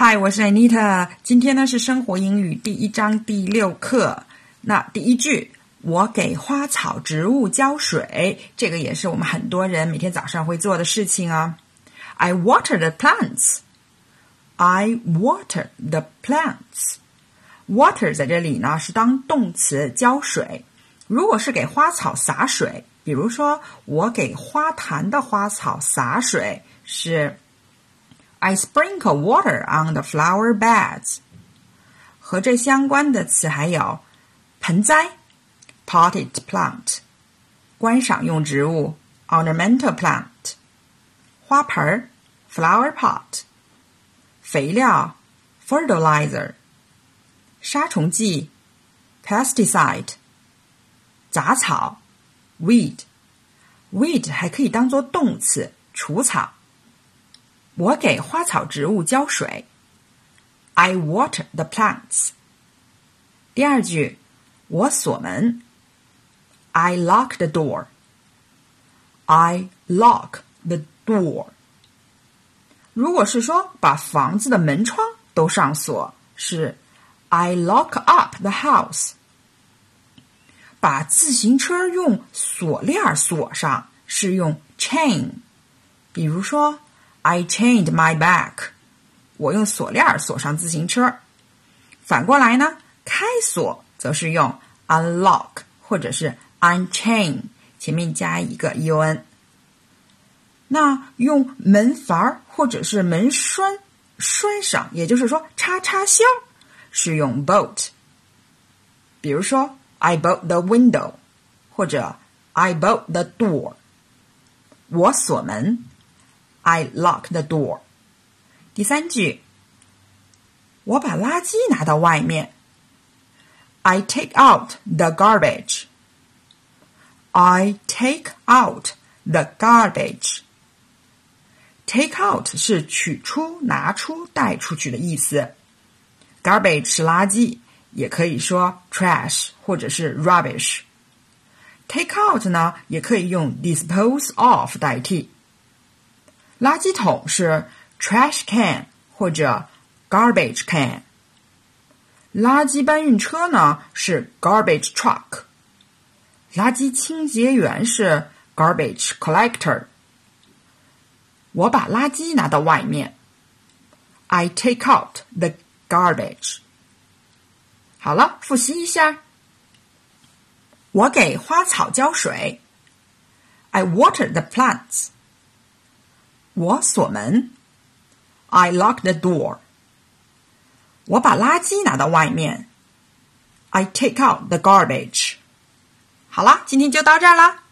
嗨，我是 Anita。今天呢是生活英语第一章第六课。那第一句，我给花草植物浇水，这个也是我们很多人每天早上会做的事情啊。I water the plants. I water the plants. Water 在这里呢是当动词浇水。如果是给花草洒水，比如说我给花坛的花草洒水，是。I sprinkle water on the flower beds。和这相关的词还有盆栽 （potted plant）、观赏用植物 （ornamental plant）、花盆儿 （flower pot）、肥料 （fertilizer）、杀虫剂 （pesticide）、杂草 （weed）。weed 还可以当做动词，除草。 我给花草植物浇水。I water the plants。第二句，我锁门。I lock the door。I lock the door。如果是说把房子的门窗都上锁，是 I lock up the house。把自行车用锁链锁上，是用 chain。比如说。I chained my back，。我用锁链锁上自行车。反过来呢，开锁则是用 unlock 或者是 unchain，前面加一个 un。那用门阀或者是门栓栓上，也就是说插插销，是用 bolt。比如说，I bolt the window，或者 I bolt the door。我锁门。I lock the door。第三句，我把垃圾拿到外面。I take out the garbage. I take out the garbage. Take out 是取出、拿出、带出去的意思。Garbage 是垃圾，也可以说 trash 或者是 rubbish。Take out 呢，也可以用 dispose of 代替。 垃圾桶是 trash can 或者 garbage can。垃圾搬运车呢是 garbage truck。垃圾清洁员是 garbage collector。我把垃圾拿到外面，I take out the garbage。好了，复习一下。我给花草浇水，I water the plants。 我锁门，I lock the door。我把垃圾拿到外面，I take out the garbage。好啦，今天就到这儿啦。